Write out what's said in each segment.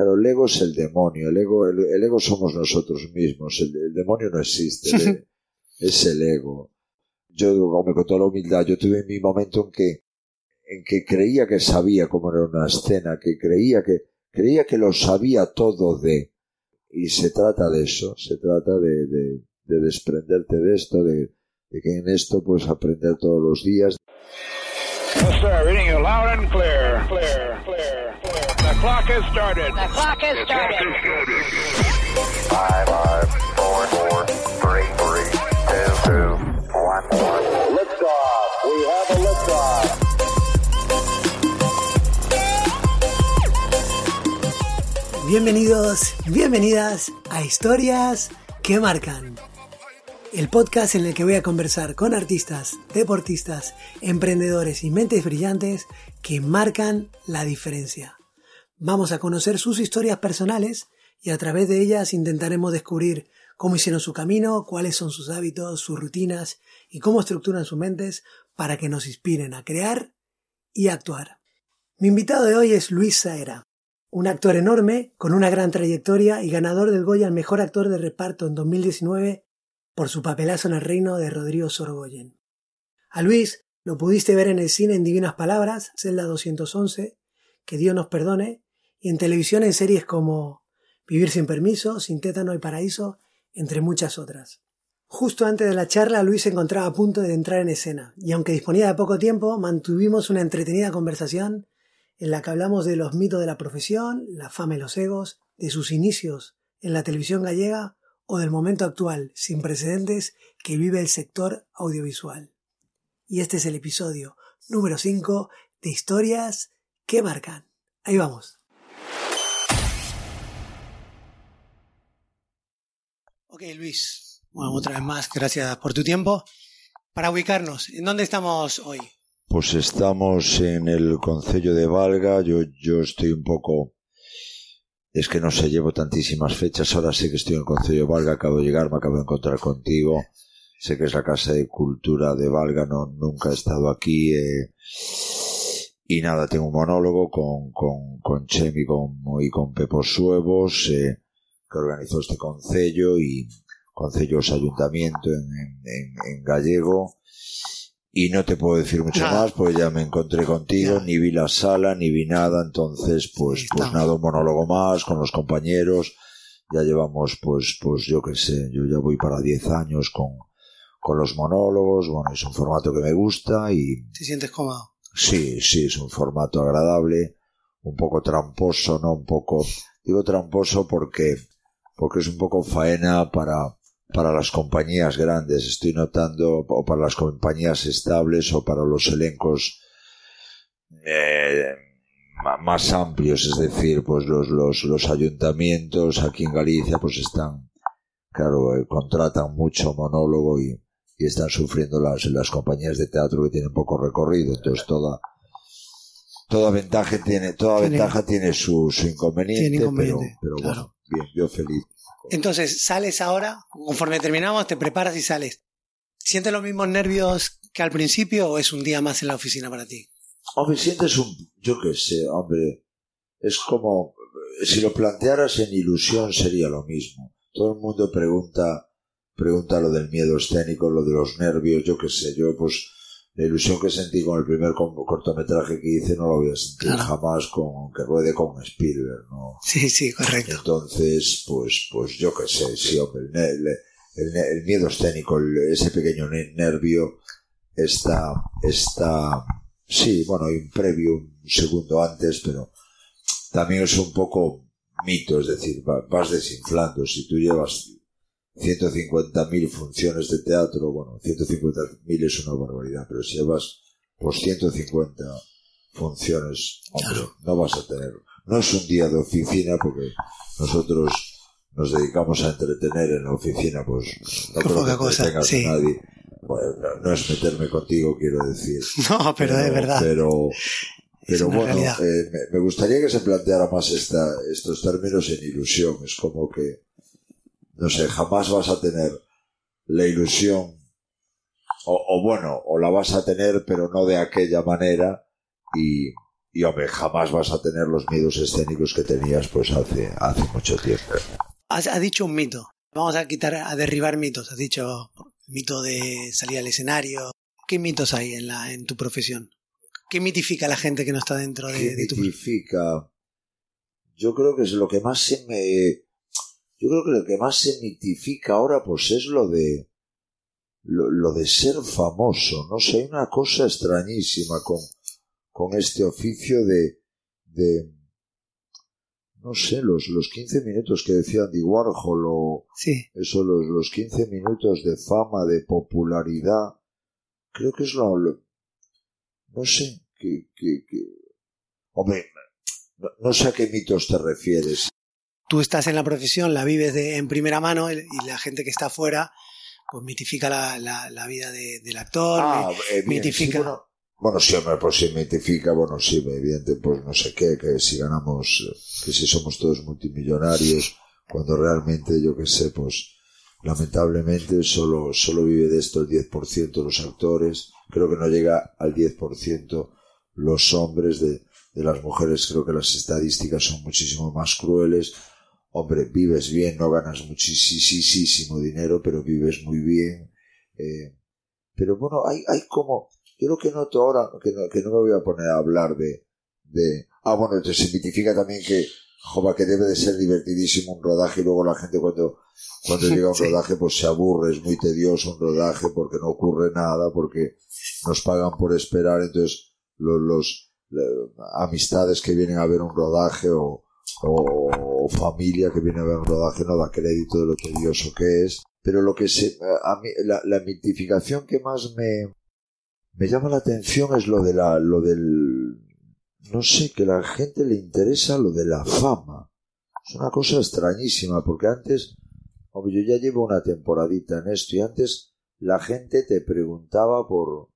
Claro, el ego es el demonio, el ego, el, ego somos nosotros mismos, el, demonio no existe, es el ego. Yo, como con toda la humildad, yo tuve mi momento en que, en que creía que sabía cómo era una escena, que creía que, creía que lo sabía todo de, y se trata de eso, se trata de, de, de desprenderte de esto, de, de que en esto puedes aprender todos los días. Yes, sir. Clock has started. The clock has started. Five, five, four, four, three, three, two, two, one, one. Liftoff. We have a liftoff. Bienvenidos, bienvenidas a Historias que Marcan el podcast en el que voy a conversar con artistas, deportistas, emprendedores y mentes brillantes que marcan la diferencia. Vamos a conocer sus historias personales y a través de ellas intentaremos descubrir cómo hicieron su camino, cuáles son sus hábitos, sus rutinas y cómo estructuran sus mentes para que nos inspiren a crear y actuar. Mi invitado de hoy es Luis Saera, un actor enorme con una gran trayectoria y ganador del Goya al mejor actor de reparto en 2019 por su papelazo en el reino de Rodrigo Sorgoyen. A Luis lo pudiste ver en el cine en Divinas Palabras, Celda 211, Que Dios nos perdone, y en televisión en series como Vivir sin permiso, Sin tétano y paraíso, entre muchas otras. Justo antes de la charla, Luis se encontraba a punto de entrar en escena, y aunque disponía de poco tiempo, mantuvimos una entretenida conversación en la que hablamos de los mitos de la profesión, la fama y los egos, de sus inicios en la televisión gallega o del momento actual sin precedentes que vive el sector audiovisual. Y este es el episodio número 5 de historias que marcan. Ahí vamos. Ok, Luis. Bueno, otra vez más, gracias por tu tiempo. Para ubicarnos, ¿en dónde estamos hoy? Pues estamos en el Concello de Valga. Yo, yo estoy un poco es que no sé, llevo tantísimas fechas. Ahora sé que estoy en Concello Valga, acabo de llegar, me acabo de encontrar contigo. Sé que es la Casa de Cultura de Valga, no, nunca he estado aquí. Eh, y nada, tengo un monólogo con, con, con Chemi con, y con Pepo Suevos, eh, que organizó este concello y concellos ayuntamiento en, en, en gallego. Y no te puedo decir mucho más porque ya me encontré contigo, ni vi la sala, ni vi nada, entonces pues, pues nada, un monólogo más con los compañeros, ya llevamos pues, pues yo qué sé, yo ya voy para 10 años con, con los monólogos, bueno, es un formato que me gusta y... ¿Te sientes cómodo? Sí, sí, es un formato agradable, un poco tramposo, ¿no? Un poco, digo tramposo porque, porque es un poco faena para, para las compañías grandes, estoy notando, o para las compañías estables o para los elencos eh, más amplios, es decir, pues los, los, los ayuntamientos aquí en Galicia pues están, claro, eh, contratan mucho monólogo y, y están sufriendo las, las compañías de teatro que tienen poco recorrido, entonces toda, toda ventaja tiene, toda ventaja tiene su, su inconveniente, pero, pero bueno, bien, yo feliz entonces, sales ahora, conforme terminamos, te preparas y sales. ¿Sientes los mismos nervios que al principio o es un día más en la oficina para ti? Hombre, sientes un, yo qué sé, hombre, es como, si lo plantearas en ilusión sería lo mismo. Todo el mundo pregunta, pregunta lo del miedo escénico, lo de los nervios, yo qué sé, yo pues la ilusión que sentí con el primer cortometraje que hice no la voy a sentir jamás con que ruede con Spielberg, ¿no? Sí, sí, correcto. Entonces, pues, pues yo qué sé, sí, hombre, el, el, miedo escénico, ese pequeño nervio está, está, sí, bueno, hay un previo, un segundo antes, pero también es un poco mito, es decir, vas desinflando, si tú llevas 150.000 funciones de teatro, bueno, 150.000 es una barbaridad, pero si llevas pues 150 funciones, hombre, no vas a tener. No es un día de oficina porque nosotros nos dedicamos a entretener en la oficina, pues no creo que cosa, tengas nadie. Bueno, no, es meterme contigo, quiero decir. No, pero, de verdad. Pero, pero bueno, eh, me, me, gustaría que se planteara más esta, estos términos en ilusión. Es como que no sé, jamás vas a tener la ilusión, o, bueno, o la vas a tener, pero no de aquella manera, y, y hombre, jamás vas a tener los miedos escénicos que tenías pues hace, hace mucho tiempo. Has, has dicho un mito. Vamos a quitar, a derribar mitos. Has dicho el mito de salir al escenario. ¿Qué mitos hay en, la, en tu profesión? ¿Qué mitifica a la gente que no está dentro de, ¿Qué de tu mitifica? Yo creo que es lo que más se me... Yo creo que lo que más se mitifica ahora pues es lo de... Lo, lo de ser famoso, no sé, hay una cosa extrañísima con, con este oficio de, de no sé, los, los 15 minutos que decía Andy Warhol o Sí, eso, los, los 15 minutos de fama, de popularidad, creo que es lo, lo- no sé, que, que, que- hombre, no, no sé a qué mitos te refieres. Tú estás en la profesión, la vives de, en primera mano y la gente que está afuera pues mitifica la, la, la vida de- del actor. Ah, eh, bien, mitifica. sí, bueno, bueno, sí, hombre, pues sí, mitifica, bueno, sí, evidente, pues no sé qué, que si ganamos, que si somos todos multimillonarios, cuando realmente, yo qué sé, pues lamentablemente solo, solo vive de esto el 10% los actores, creo que no llega al 10% los hombres de, de las mujeres, creo que las estadísticas son muchísimo más crueles. Hombre, vives bien, no ganas muchísimo dinero, pero vives muy bien. eh, pero bueno, hay, hay como, yo lo que noto ahora, que no, que no me voy a poner a hablar de, de, ah, bueno, entonces significa también que, joder, que debe de ser divertidísimo un rodaje y luego la gente cuando, cuando llega a un Sí. rodaje pues se aburre, es muy tedioso un rodaje porque no ocurre nada, porque nos pagan por esperar, entonces los, los le- amistades que vienen a ver un rodaje o, o, o familia que viene a ver un rodaje no da crédito de lo tedioso que es. Pero lo que se, a mí, la, la mitificación que más me, me llama la atención es lo de la, lo del, no sé, que la gente le interesa lo de la fama. Es una cosa extrañísima, porque antes, hombre, yo ya llevo una temporadita en esto, y antes la gente te preguntaba por,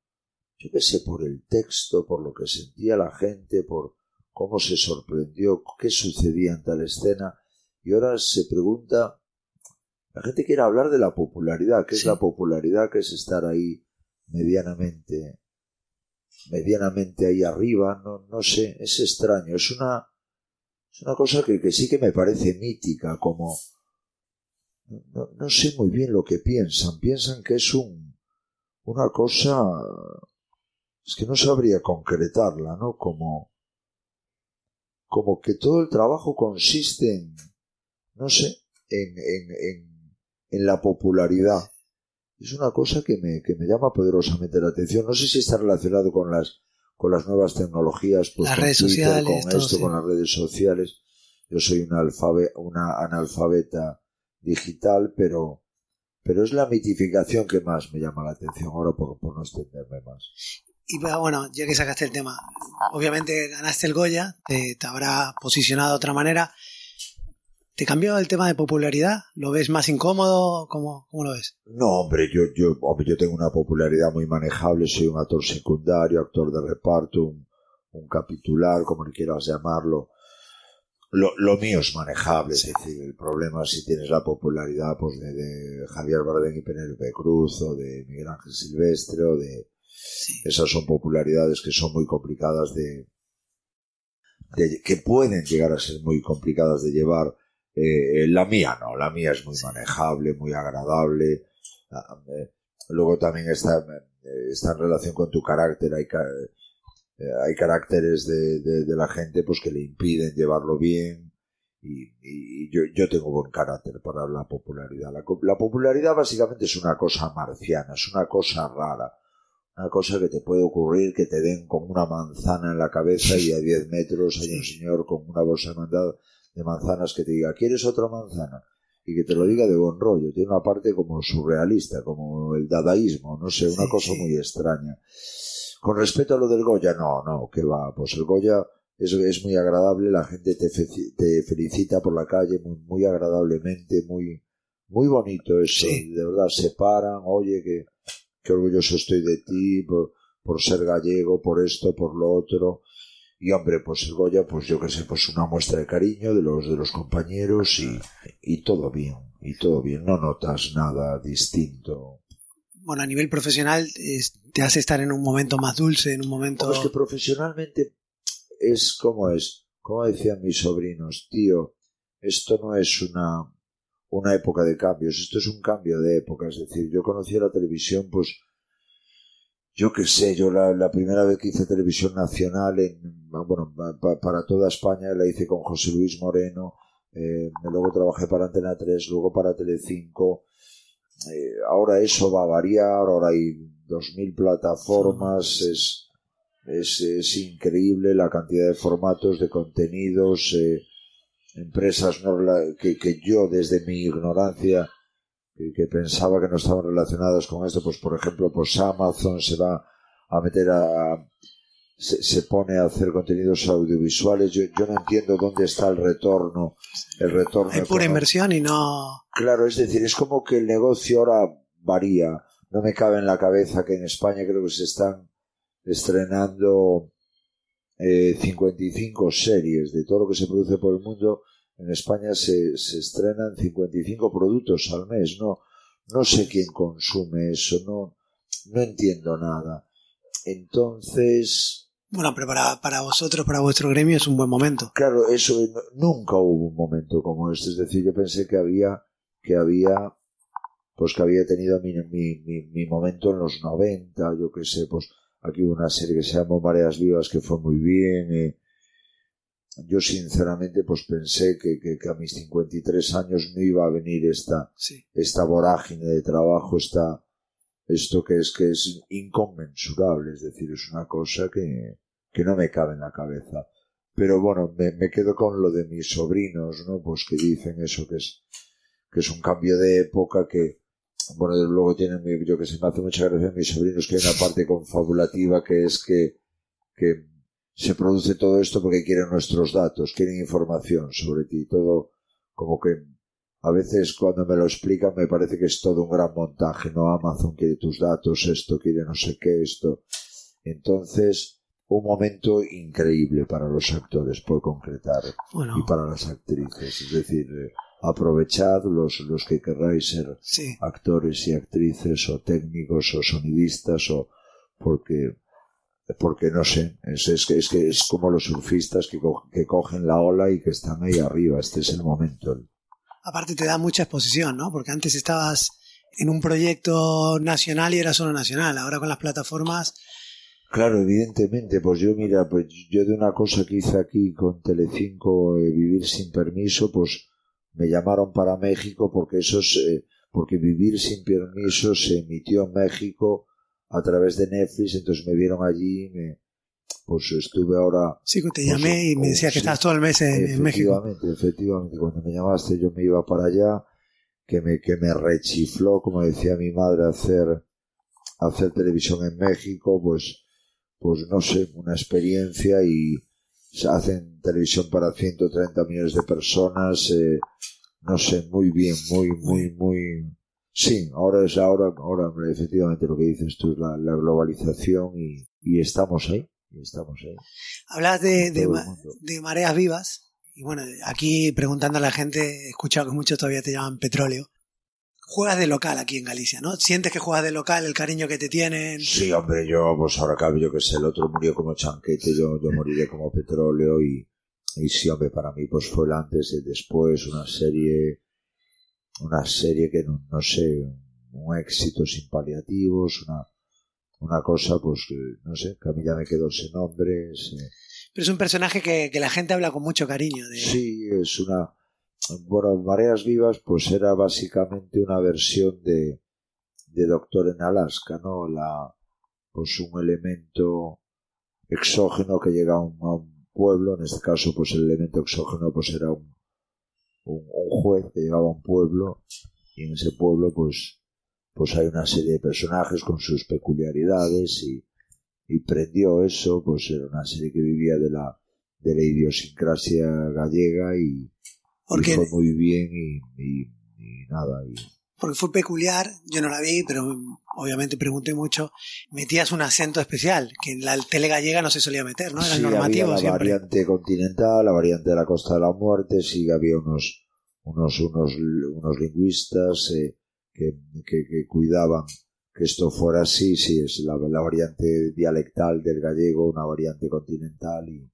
yo qué sé, por el texto, por lo que sentía la gente, por cómo se sorprendió, qué sucedía en tal escena, y ahora se pregunta, la gente quiere hablar de la popularidad, ¿qué es la popularidad? ¿Qué es estar ahí medianamente, medianamente ahí arriba? No, no sé, es extraño, es una, es una cosa que, que sí que me parece mítica, como, no, no sé muy bien lo que piensan, piensan que es un, una cosa, es que no sabría concretarla, ¿no? Como, como que todo el trabajo consiste en, no sé, en, en, en, en la popularidad. Es una cosa que me, que me llama poderosamente la atención. No sé si está relacionado con las, con las nuevas tecnologías, pues Las con redes Twitter, sociales, con esto, sí. con las redes sociales. Yo soy una, alfabe, una analfabeta digital, pero, pero es la mitificación que más me llama la atención ahora por, por no extenderme más. Y bueno, ya que sacaste el tema, obviamente ganaste el Goya, te, te habrá posicionado de otra manera. ¿Te cambió el tema de popularidad? ¿Lo ves más incómodo? ¿Cómo, cómo lo ves? No, hombre, yo, yo, hombre, yo tengo una popularidad muy manejable, soy un actor secundario, actor de reparto, un, un capitular, como le quieras llamarlo. Lo, lo mío es manejable, Sí. es decir, el problema es si tienes la popularidad pues, de, de Javier Bardem y Penélope Cruz, o de Miguel Ángel Silvestre, o de... Sí. Esas son popularidades que son muy complicadas de, de- que pueden llegar a ser muy complicadas de llevar. Eh, la mía no, la mía es muy manejable, muy agradable. Ah, eh, Luego también está, eh, está en relación con tu carácter. Hay, eh, hay caracteres de, de- de la gente pues que le impiden llevarlo bien. Y, y yo, yo tengo buen carácter para la popularidad. La popularidad básicamente es una cosa marciana, es una cosa rara una cosa que te puede ocurrir que te den con una manzana en la cabeza y a 10 metros hay un señor con una bolsa de manzanas que te diga, ¿quieres otra manzana? Y que te lo diga de buen rollo. Tiene una parte como surrealista, como el dadaísmo, no sé, una Sí, cosa sí. muy extraña. Con respecto a lo del Goya, no, no, que va, pues el Goya es, es muy agradable, la gente te, fe- te felicita por la calle muy, muy agradablemente, muy, muy bonito eso, Sí. de verdad, se paran, oye, que, qué orgulloso estoy de ti por, por ser gallego, por esto, por lo otro. Y hombre, pues el Goya, pues yo que sé, pues una muestra de cariño de los, de los compañeros y, y todo bien, y todo bien, no notas nada distinto. Bueno, a nivel profesional es- te hace estar en un momento más dulce, en un momento... Hombre, es que profesionalmente es como es, como decían mis sobrinos, tío, esto no es una, una época de cambios, esto es un cambio de época, es decir, yo conocí la televisión, pues, yo qué sé, yo la, primera vez que hice televisión nacional, en, bueno, para toda España la hice con José Luis Moreno, eh, luego trabajé para Antena 3, luego para Telecinco, eh, ahora eso va a variar, ahora hay dos mil plataformas, es, es, es, increíble la cantidad de formatos, de contenidos, eh, empresas que, que, yo desde mi ignorancia que, pensaba que no estaban relacionadas con esto, pues por ejemplo, pues Amazon se va a meter a, se, pone a hacer contenidos audiovisuales. Yo, yo, no entiendo dónde está el retorno. El retorno. Hay pura inversión y no. Claro, es decir, es como que el negocio ahora varía. No me cabe en la cabeza que en España creo que se están estrenando eh, 55 series de todo lo que se produce por el mundo. En España se, se estrenan 55 productos al mes. No, no sé quién consume eso. No, no entiendo nada. Entonces. Bueno, pero para, para vosotros, para vuestro gremio es un buen momento. Claro, eso nunca hubo un momento como este. Es decir, yo pensé que había, que había, pues que había tenido mi, mi, mi, momento en los 90, yo qué sé, pues aquí hubo una serie que se llamó Mareas Vivas que fue muy bien. Eh. Yo sinceramente pues pensé que, que, que, a mis 53 años no iba a venir esta, esta vorágine de trabajo, esta, esto que es que es inconmensurable, es decir, es una cosa que, que no me cabe en la cabeza. Pero bueno, me, me, quedo con lo de mis sobrinos, ¿no? Pues que dicen eso que es, que es un cambio de época que, bueno, luego tienen, yo que se me hace mucha gracia mis sobrinos que hay una parte confabulativa que es que, que se produce todo esto porque quieren nuestros datos, quieren información sobre ti, todo como que a veces cuando me lo explican me parece que es todo un gran montaje, ¿no? Amazon quiere tus datos, esto quiere no sé qué, esto. Entonces, un momento increíble para los actores por concretar y para las actrices. Es decir, eh, aprovechad los, los que querráis ser actores y actrices o técnicos o sonidistas o porque porque no sé, es, es, es que es como los surfistas que, que cogen la ola y que están ahí arriba, este es el momento. Aparte te da mucha exposición, ¿no? Porque antes estabas en un proyecto nacional y era solo nacional, ahora con las plataformas... Claro, evidentemente, pues yo mira, pues yo de una cosa que hice aquí con Telecinco, eh, Vivir sin permiso, pues me llamaron para México porque eso es, eh, porque Vivir sin permiso se emitió en México a través de Netflix, entonces me vieron allí, me, pues estuve ahora... Sí, que te llamé y me decía que estás todo el mes en, México. Efectivamente, efectivamente. Cuando me llamaste yo me iba para allá, que me, que me rechifló, como decía mi madre, hacer, hacer televisión en México, pues, pues no sé, una experiencia y se hacen televisión para 130 millones de personas, eh, no sé, muy bien, muy, muy, muy... Sí, ahora es ahora, ahora efectivamente lo que dices tú es la, la globalización y, y estamos ahí estamos ahí. Hablas de, de, mareas vivas. Y bueno, aquí preguntando a la gente, he escuchado que muchos todavía te llaman petróleo. Juegas de local aquí en Galicia, ¿no? ¿Sientes que juegas de local, el cariño que te tienen? Sí, hombre, yo, pues ahora cabe, yo que sé, el otro murió como chanquete, yo, yo moriré como petróleo y, y sí, hombre, para mí pues fue el antes y el después, una serie, una serie que no, no sé, un éxito sin paliativos, una, una cosa, pues, no sé, que a mí ya me quedó ese nombre. Pero es un personaje que, la gente habla con mucho cariño. De... Sí, es una... Bueno, Mareas Vivas, pues era básicamente una versión de, de Doctor en Alaska, ¿no? La, pues un elemento exógeno que llega a un, pueblo, en este caso, pues el elemento exógeno, pues era un, un, un juez que llegaba a un pueblo y en ese pueblo, pues, pues hay una serie de personajes con sus peculiaridades y, y prendió eso, pues era una serie que vivía de la, de la idiosincrasia gallega y, fue muy bien y, y, nada. Y... Porque fue peculiar, yo no la vi, pero obviamente pregunté mucho. Metías un acento especial, que en la tele gallega no se solía meter, ¿no? Era normativo la variante continental, la variante de la Costa de la Muerte, sí había unos, unos, unos, unos lingüistas, eh, que, que, cuidaban que esto fuera así, sí, es la, variante dialectal del gallego, una variante continental y,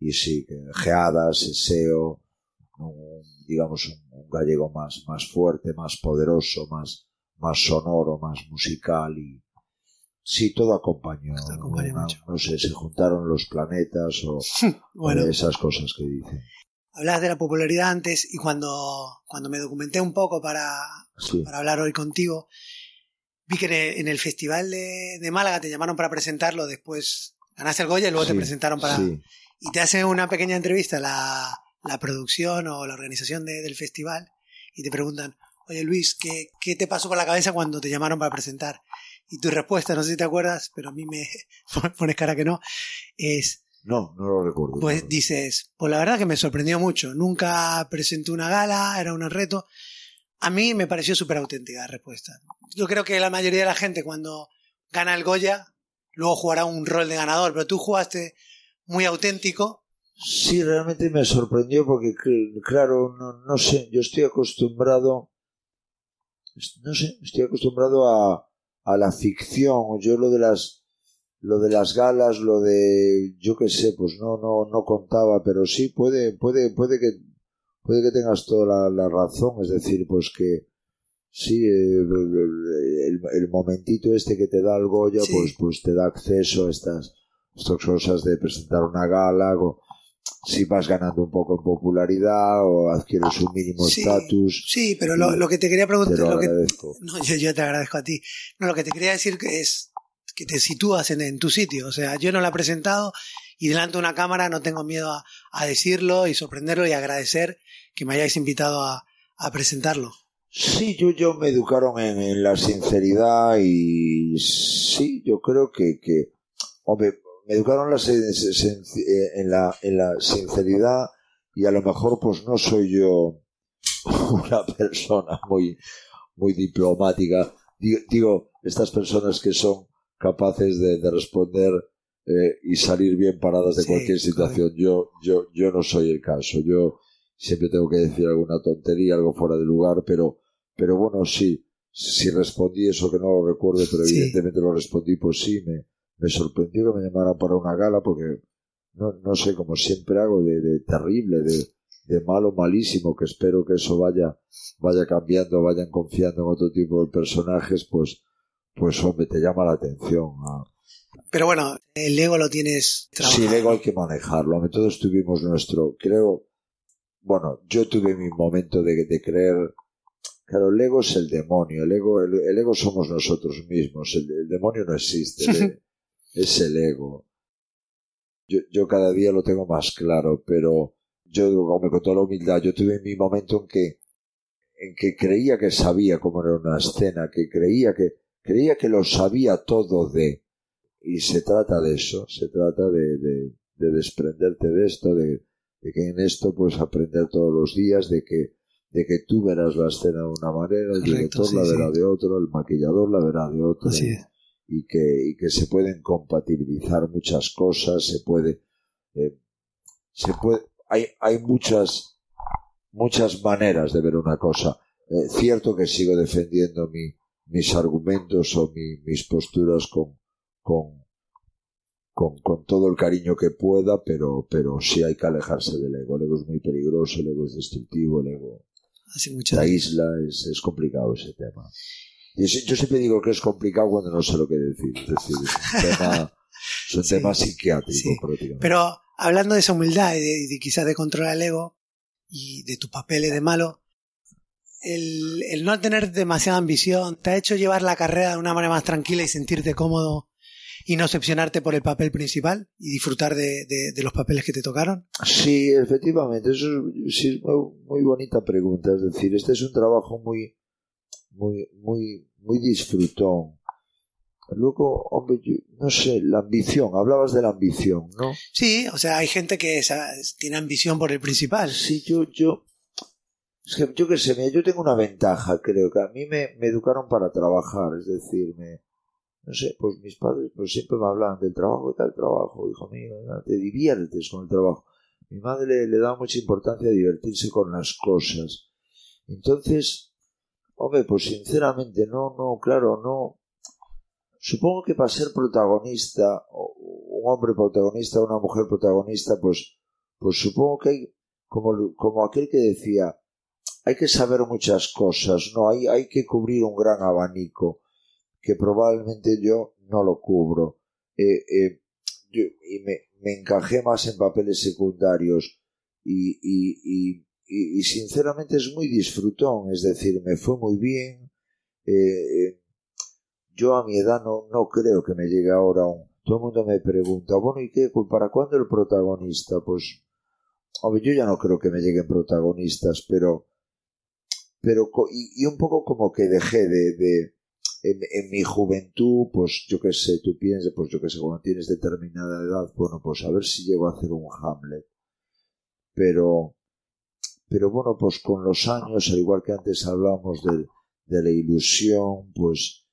y sí, geadas, SEO, un, digamos un, gallego más, más fuerte, más poderoso, más, más sonoro, más musical y sí, todo acompañó. no sé, se juntaron los planetas o, bueno, esas cosas que dicen. Hablabas de la popularidad antes y cuando, cuando me documenté un poco para, para hablar hoy contigo, vi que en el, Festival de, de, Málaga te llamaron para presentarlo, después. Ganaste el Goya y luego te presentaron para... Y te hacen una pequeña entrevista la, la producción o la organización de, del festival y te preguntan, oye Luis, ¿qué, ¿qué te pasó por la cabeza cuando te llamaron para presentar? Y tu respuesta, no sé si te acuerdas, pero a mí me pones cara que no, es... No, no lo recuerdo. Pues dices, pues la verdad que me sorprendió mucho. Nunca presenté una gala, era un reto. A mí me pareció súper auténtica la respuesta. Yo creo que la mayoría de la gente cuando gana el Goya, luego jugará un rol de ganador, pero tú jugaste muy auténtico. Sí, realmente me sorprendió porque, claro, no, no sé, yo estoy acostumbrado, no sé, estoy acostumbrado a, a la ficción. Yo lo de las, lo de las galas, lo de, yo qué sé, pues no, no, no contaba, pero sí puede, puede, puede que, puede que tengas toda la, razón, es decir, pues que, sí, eh, el, el, momentito este que te da el Goya, pues, pues te da acceso a estas, estas cosas de presentar una gala, o si vas ganando un poco en popularidad o adquieres un mínimo estatus. Sí, pero lo, que te quería preguntar. Te lo, no, yo, te agradezco a ti. No, lo que te quería decir que es que te sitúas en, tu sitio. O sea, yo no lo he presentado y delante de una cámara no tengo miedo a, decirlo y sorprenderlo y agradecer que me hayáis invitado a, presentarlo. Sí, yo, yo me educaron en, la sinceridad y sí, yo creo que, que hombre, me educaron eh, en la, en la sinceridad y a lo mejor pues no soy yo una persona muy, muy diplomática. Digo, estas personas que son capaces de, responder eh, y salir bien paradas de cualquier situación. Yo, yo, yo no soy el caso. Yo siempre tengo que decir alguna tontería, algo fuera de lugar, pero, pero bueno, sí, si respondí eso que no lo recuerdo, pero evidentemente lo respondí, pues sí, me, me sorprendió que me llamaran para una gala porque no, no sé, como siempre hago, de, de terrible, de, de malo, malísimo, que espero que eso vaya, vaya cambiando, vayan confiando en otro tipo de personajes, pues, pues hombre, te llama la atención. Pero bueno, el ego lo tienes trabajado. Sí, el ego hay que manejarlo. Todos tuvimos nuestro, creo, bueno, yo tuve mi momento de, de creer Claro, el ego es el demonio, el ego, el, ego somos nosotros mismos, el, demonio no existe, es el ego. Yo, yo cada día lo tengo más claro, pero yo, como con toda la humildad, yo tuve mi momento en que, en que creía que sabía cómo era una escena, que creía que, creía que lo sabía todo de, y se trata de eso, se trata de, de, de desprenderte de esto, de, de que en esto puedes aprender todos los días, de que, de que tú verás la escena de una manera, el director la verá de otro, el maquillador la verá de otro y que, y que se pueden compatibilizar muchas cosas, se puede, eh, se puede, hay, hay muchas, muchas maneras de ver una cosa. Eh, cierto que sigo defendiendo mi, mis argumentos o mi, mis posturas con, con, con, con, todo el cariño que pueda, pero, pero sí hay que alejarse del ego. El ego es muy peligroso, el ego es destructivo, el ego. la isla es, es complicado ese tema. Yo, siempre digo que es complicado cuando no sé lo que decir. Es decir, es un tema, psiquiátrico prácticamente. Pero hablando de esa humildad y de, quizás de controlar el ego y de tus papeles de malo, el, el, no tener demasiada ambición te ha hecho llevar la carrera de una manera más tranquila y sentirte cómodo y no excepcionarte por el papel principal y disfrutar de, de, los papeles que te tocaron? Sí, efectivamente, eso es, sí, es muy, muy bonita pregunta. Es decir, este es un trabajo muy, muy, muy, muy disfrutón. Luego, hombre, no sé, la ambición, hablabas de la ambición, ¿no? Sí, o sea, hay gente que tiene ambición por el principal. Sí, yo, yo, es que yo qué sé, yo tengo una ventaja, creo que a mí me, me educaron para trabajar, es decir, me, no sé, pues mis padres pues siempre me hablaban del trabajo, tal trabajo, hijo mío, te diviertes con el trabajo. Mi madre le, le da mucha importancia a divertirse con las cosas. Entonces, Hombre, pues sinceramente no, no, claro, no. Supongo que para ser protagonista, un hombre protagonista, una mujer protagonista, pues, pues supongo que hay, como, como aquel que decía, hay que saber muchas cosas, no, hay, hay que cubrir un gran abanico que probablemente yo no lo cubro. Eh, eh, y me, me, encajé más en papeles secundarios y, y, y, y, sinceramente es muy disfrutón, es decir, me fue muy bien. Eh, yo a mi edad no, no creo que me llegue ahora un... Todo el mundo me pregunta, bueno, ¿y qué? ¿Para cuándo el protagonista? Pues, hombre, yo ya no creo que me lleguen protagonistas, pero, pero, y, y un poco como que dejé de, de en, en, mi juventud, pues yo qué sé, tú piensas, pues yo qué sé, cuando tienes determinada edad, bueno, pues a ver si llego a hacer un Hamlet. Pero, pero bueno, pues con los años, al igual que antes hablábamos de, de la ilusión, pues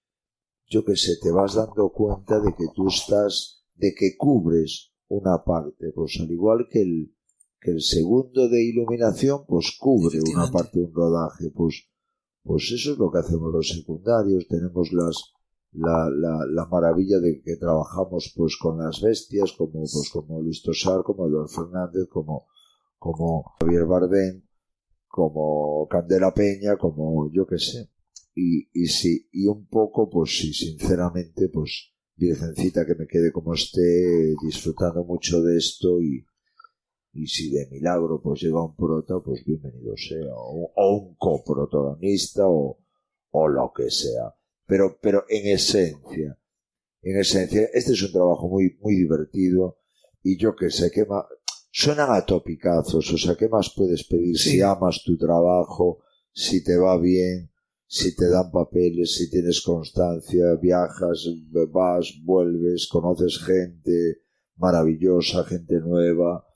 yo qué sé, te vas dando cuenta de que tú estás, de que cubres una parte, pues al igual que el, que el segundo de iluminación, pues cubre una parte de un rodaje, pues pues eso es lo que hacemos los secundarios, tenemos las, la, la, la, maravilla de que trabajamos pues con las bestias como pues como Luis Tosar, como Eduardo Fernández, como, como Javier Bardem, como Candela Peña, como yo que sé. Y, y sí, y un poco, pues sí, sinceramente, pues Virgencita que me quede como esté, disfrutando mucho de esto y, y si de milagro pues llega un prota, pues bienvenido sea, o, o un coprotagonista o, o lo que sea. Pero, pero en esencia, en esencia, este es un trabajo muy, muy divertido y yo que sé, que más, suenan a topicazos, o sea, ¿qué más puedes pedir sí. si amas tu trabajo, si te va bien, si te dan papeles, si tienes constancia, viajas, vas, vuelves, conoces gente maravillosa, gente nueva,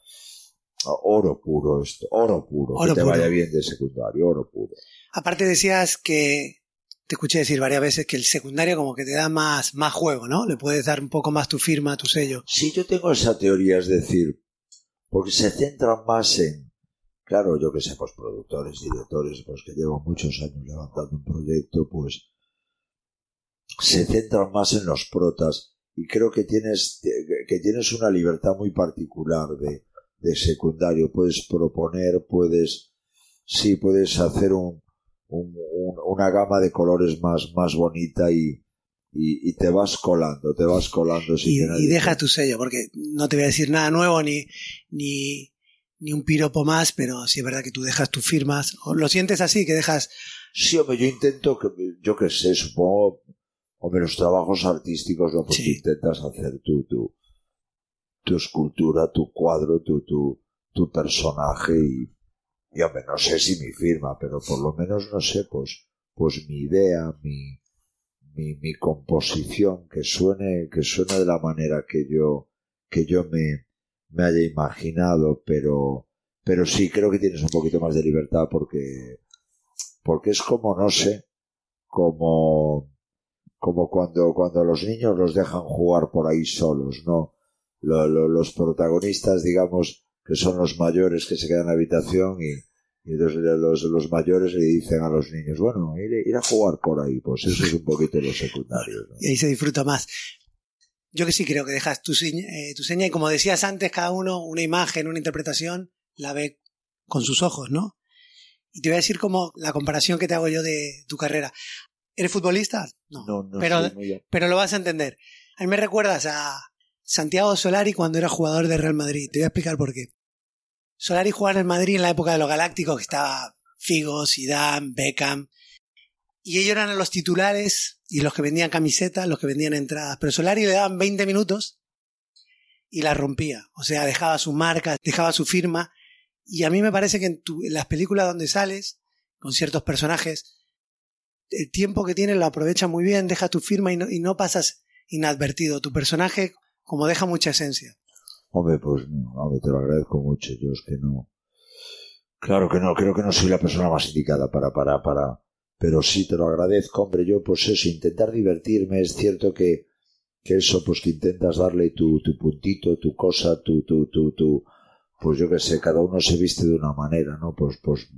oro puro esto, oro puro, oro que te puro. vaya bien de secundario, oro puro. Aparte decías que te escuché decir varias veces que el secundario como que te da más, más juego, ¿no? Le puedes dar un poco más tu firma, tu sello. Sí, yo tengo esa teoría, es decir, porque se centran más en, claro, yo que sé, pues productores, directores, pues que llevan muchos años levantando un proyecto, pues se centran más en los protas y creo que tienes, que tienes una libertad muy particular de, secundario. Puedes proponer, puedes, sí, puedes hacer un, un, un, una gama de colores más, más bonita y, y, y, te vas colando, te vas colando. Sin y, y deja tu sello, porque no te voy a decir nada nuevo ni, ni, ni un piropo más, pero sí es verdad que tú dejas tus firmas. ¿O ¿Lo sientes así, que dejas? Sí, hombre, yo intento que, yo que sé, supongo, hombre, los trabajos artísticos, ¿no? Pues sí. intentas hacer tú, tú, tu escultura, tu cuadro, tu, tu, tu personaje y, y hombre, no sé si mi firma, pero por lo menos no sé, pues, pues mi idea, mi, mi, mi composición, que suene, que suene de la manera que yo, que yo me, me haya imaginado, pero, pero sí creo que tienes un poquito más de libertad porque, porque es como, no sé, como, como cuando, cuando los niños los dejan jugar por ahí solos, ¿no? lo, lo, los protagonistas, digamos, que son los mayores que se quedan en la habitación y, y los, los, los, mayores le dicen a los niños, bueno, ir, ir, a jugar por ahí, pues eso es un poquito lo secundario. ¿no? Y ahí se disfruta más. Yo que sí creo que dejas tu, eh, tu seña y como decías antes, cada uno una imagen, una interpretación, la ve con sus ojos, ¿no? Y te voy a decir como la comparación que te hago yo de tu carrera. ¿Eres futbolista? No, no, no pero, pero lo vas a entender. A mí me recuerdas a, Santiago Solari cuando era jugador de Real Madrid. Te voy a explicar por qué. Solari jugaba en el Madrid en la época de los Galácticos, que estaba Figo, Zidane, Beckham. Y ellos eran los titulares y los que vendían camisetas, los que vendían entradas. Pero Solari le daban 20 minutos y la rompía. O sea, dejaba su marca, dejaba su firma. Y a mí me parece que en, las películas donde sales, con ciertos personajes, el tiempo que tienes lo aprovecha muy bien, deja tu firma y no, y no pasas inadvertido. Tu personaje como deja mucha esencia. Hombre, pues hombre, te lo agradezco mucho. Yo es que no. Claro que no, creo que no soy la persona más indicada para, para, para. Pero sí te lo agradezco, hombre. Yo, pues eso, intentar divertirme. Es cierto que, que eso, pues que intentas darle tu, tu puntito, tu cosa, tu, tu, tu, tu. Pues yo que sé, cada uno se viste de una manera, ¿no? Pues, pues,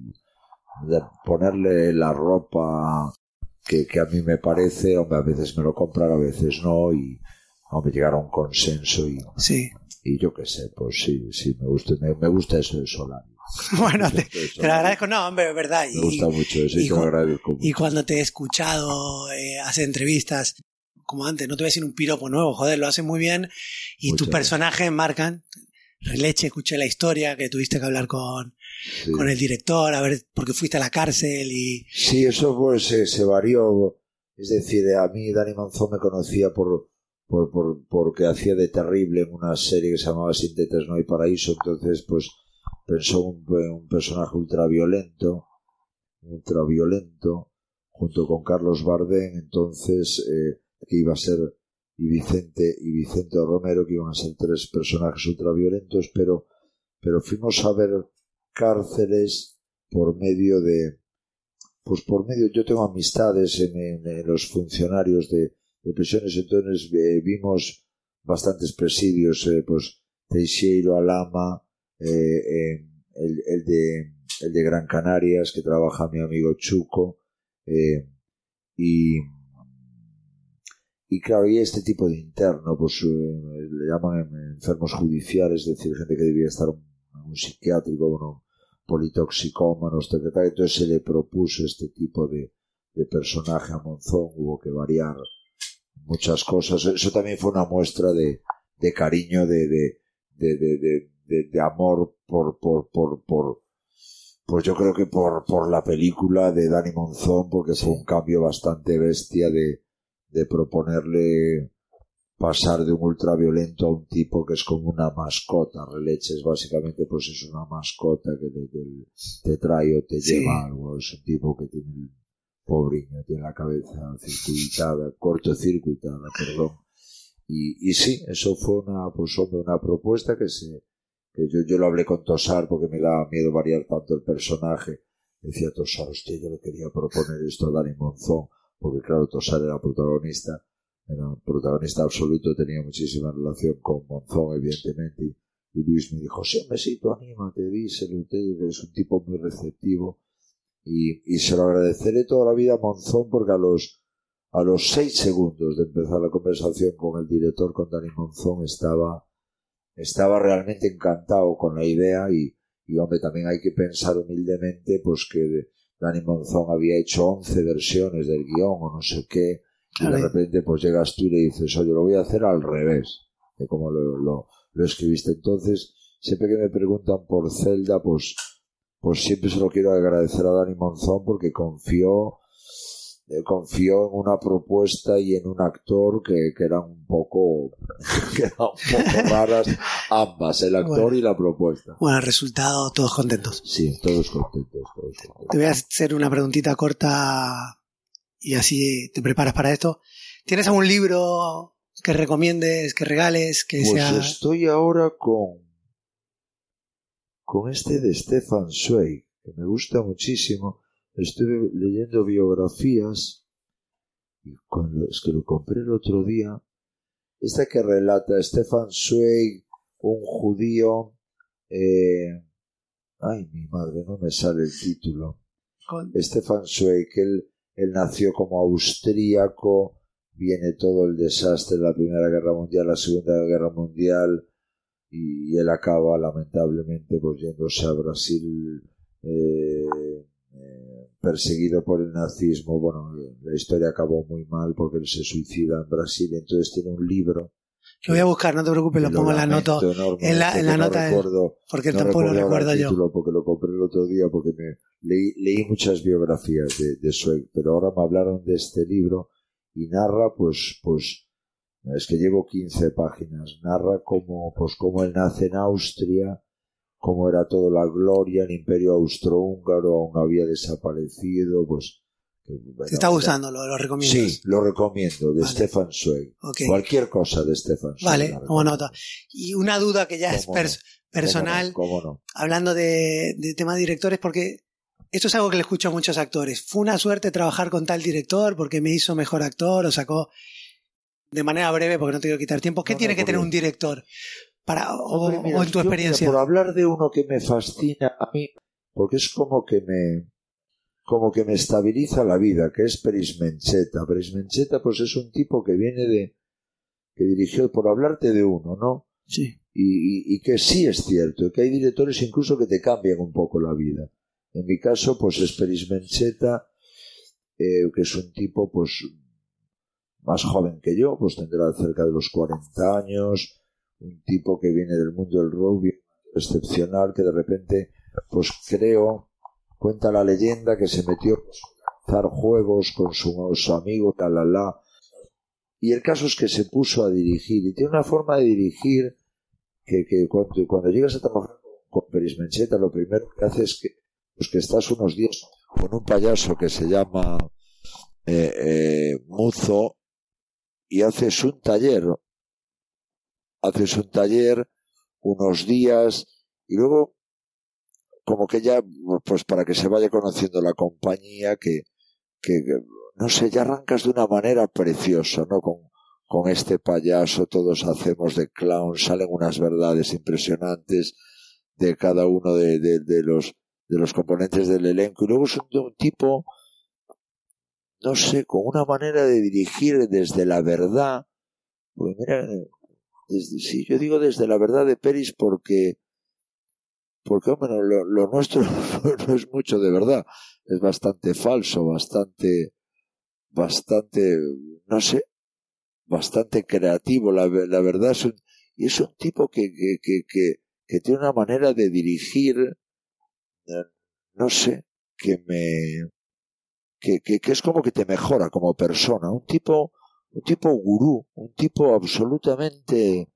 ponerle la ropa que, que a mí me parece, hombre, a veces me lo compran, a veces no, y, hombre, llegar a un consenso y, Sí. y yo qué sé, pues sí, sí, me gusta, me, me gusta eso de Solari. Bueno, te, lo agradezco. No, hombre, es verdad. Me gusta Y, mucho eso y y te lo agradezco y cuando te he escuchado eh, hacer entrevistas, como antes, no te voy a decir un piropo nuevo, joder, lo haces muy bien. Y Muchas tus personajes marcan. Releche, escuché la historia que tuviste que hablar con, Sí. con el director, a ver, porque fuiste a la cárcel y. Sí, eso pues se, se varió. Es decir, a mí Dani Monzón me conocía por, por, por, porque hacía de terrible en una serie que se llamaba Sin tetas no hay paraíso. Entonces, pues pensó un, un personaje ultraviolento, ultraviolento, junto con Carlos Bardén. Entonces, eh, que iba a ser y Vicente y Vicente Romero, que iban a ser tres personajes ultraviolentos, pero, pero fuimos a ver cárceles por medio de, pues por medio, yo tengo amistades en- en los funcionarios de, de prisiones, entonces eh, vimos bastantes presidios, eh, pues Teixeiro, Alama, eh, eh, el, de, el de Gran Canarias, que trabaja mi amigo Chuco, eh, y, y claro, y este tipo de interno, pues eh, le llaman enfermos judiciales, es decir, gente que debía estar en un psiquiátrico, bueno, politoxicómanos, entonces se le propuso este tipo de, de personaje a Monzón, hubo que variar muchas cosas. Eso también fue una muestra de, de cariño, de, de, de, de, de- de- de amor por, por, por, por, pues yo creo que por, por la película de Dani Monzón, porque fue un cambio bastante bestia de, de proponerle pasar de un ultraviolento a un tipo que es como una mascota, releches básicamente pues es una mascota que te, te- te trae o te Sí. lleva algo, es un tipo que tiene el pobriño, tiene la cabeza circuitada, cortocircuitada, perdón. Y, y sí, eso fue una, pues una propuesta que se, que yo, yo lo hablé con Tosar porque me daba miedo variar tanto el personaje. Decía Tosar, hostia, yo le quería proponer esto a Dani Monzón, porque claro, Tosar era protagonista, era un protagonista absoluto, tenía muchísima relación con Monzón, evidentemente, y, Luis me dijo, sí, mesito, anímate, díselo, te digo que es un tipo muy receptivo, y, y se lo agradeceré toda la vida a Monzón porque a los, a los seis segundos de empezar la conversación con el director, con Dani Monzón, estaba, estaba realmente encantado con la idea y, y hombre, también hay que pensar humildemente pues que Dani Monzón había hecho 11 versiones del guion o no sé qué, y de repente pues llegas tú y le dices, oye, lo voy a hacer al revés, de como lo, lo, lo escribiste. Entonces, siempre que me preguntan por Zelda, pues, pues siempre se lo quiero agradecer a Dani Monzón porque confió, eh, confió en una propuesta y en un actor que, que eran un poco, que eran un poco raras ambas, el actor Bueno. y la propuesta. Bueno, el resultado, todos contentos. Sí, todos contentos, todos contentos. Te voy a hacer una preguntita corta y así te preparas para esto. ¿Tienes algún libro que recomiendes, que regales, que Pues sea... estoy ahora con con este de Stefan Zweig, que me gusta muchísimo. Estuve leyendo biografías y cuando es que lo compré el otro día. Esta que relata Stefan Zweig, un judío. Eh, ay, mi madre, no me sale el título. con- Stefan Zweig, él, él nació como austríaco, viene todo el desastre de la Primera Guerra Mundial, la Segunda Guerra Mundial, y él acaba lamentablemente pues yéndose a Brasil eh, eh, perseguido por el nazismo. Bueno, la historia acabó muy mal porque él se suicida en Brasil, entonces tiene un libro. Lo voy a buscar, no te preocupes, lo que pongo en la nota, en la- en la que no nota recuerdo, porque no tampoco lo recuerdo yo. título porque lo compré el otro día porque me leí, leí muchas biografías de, de Zweig, pero ahora me hablaron de este libro y narra pues pues es que llevo 15 páginas, narra cómo pues cómo él nace en Austria, cómo era toda la gloria, el imperio austrohúngaro aún había desaparecido, pues que, bueno, Te está gustando, lo, lo recomiendo. Sí, lo recomiendo, de Vale. Stefan Zweig. Ok. Cualquier cosa de Stefan Zweig. Vale, como nota. Y una duda que ya es personal, ¿Cómo no? ¿Cómo no? hablando de, de temas de directores, porque esto es algo que le escucho a muchos actores. Fue una suerte trabajar con tal director porque me hizo mejor actor o sacó de manera breve, porque no te quiero quitar tiempo. ¿Qué No, tiene no, que tener un director? Para, o, Hombre, mira, o en tu yo, mira, experiencia. por hablar de uno que me fascina a mí, porque es como que me como que me estabiliza la vida, que es Peris Mencheta. Peris Mencheta pues es un tipo que viene de que dirigió, por hablarte de uno, ¿no? Sí. Y, y, que sí es cierto, que hay directores incluso que te cambian un poco la vida. En mi caso, pues Esperis Mencheta, eh, que es un tipo, pues, más joven que yo, pues tendrá cerca de los 40 años, un tipo que viene del mundo del rugby, excepcional, que de repente, pues creo, cuenta la leyenda que se metió a hacer juegos con sus amigos, la la la. Y el caso es que se puso a dirigir, y tiene una forma de dirigir que, que cuando, llegas a trabajar con Peris Mencheta, lo primero que haces es que, pues que estás unos días con un payaso que se llama eh, eh, Muzo y haces un taller, haces un taller unos días y luego como que ya pues para que se vaya conociendo la compañía que, que no sé ya arrancas de una manera preciosa no con, con este payaso todos hacemos de clown salen unas verdades impresionantes de cada uno de, de, los de los componentes del elenco y luego es un, un tipo no sé con una manera de dirigir desde la verdad pues mira desde, sí, yo digo desde la verdad de Peris porque, porque hombre, lo, nuestro no es mucho de verdad, es bastante falso, bastante, bastante, no sé, bastante creativo, la, la verdad es un, y es un tipo que, que, que, que, que tiene una manera de dirigir, eh, no sé, que me, que, que, es como que te mejora como persona, un tipo, un tipo gurú, un tipo absolutamente,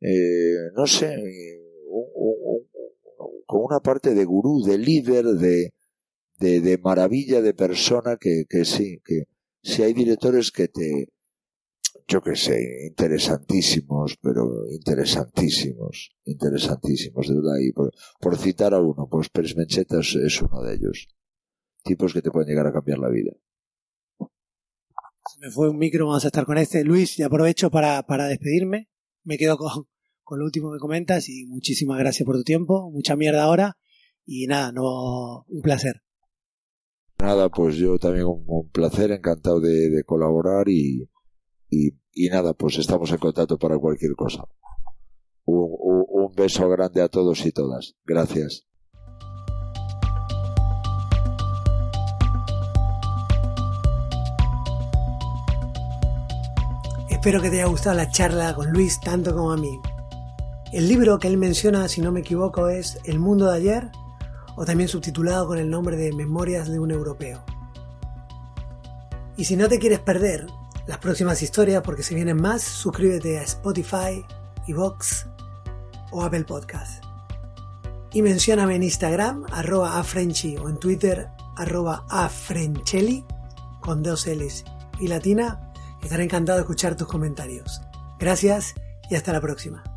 eh, no sé, con una parte de gurú, de líder, de, de, maravilla de persona que, que sí, que si hay directores que te, yo que sé, interesantísimos, pero interesantísimos, interesantísimos, de verdad. Y por, por citar a uno, pues Pérez Mencheta es, es uno de ellos. Tipos que te pueden llegar a cambiar la vida me fue un micro, vamos a estar con este. Luis, y aprovecho para, para despedirme. Me quedo con, con lo último que comentas y muchísimas gracias por tu tiempo. Mucha mierda ahora. Y nada, no, un placer. Nada, pues yo también un, un placer, encantado de, de colaborar y, y, y, nada, pues estamos en contacto para cualquier cosa. Un, un, un beso grande a todos y todas. Gracias. Espero que te haya gustado la charla con Luis tanto como a mí. El libro que él menciona, si no me equivoco, es El mundo de ayer, o también subtitulado con el nombre de Memorias de un Europeo. Y si no te quieres perder las próximas historias, porque se vienen más, suscríbete a Spotify, Evox o Apple Podcast. Y mencióname en Instagram, arroba afrenchi, o en Twitter, arroba afrenchelli, con dos L's y latina, Estaré encantado de escuchar tus comentarios. Gracias y hasta la próxima.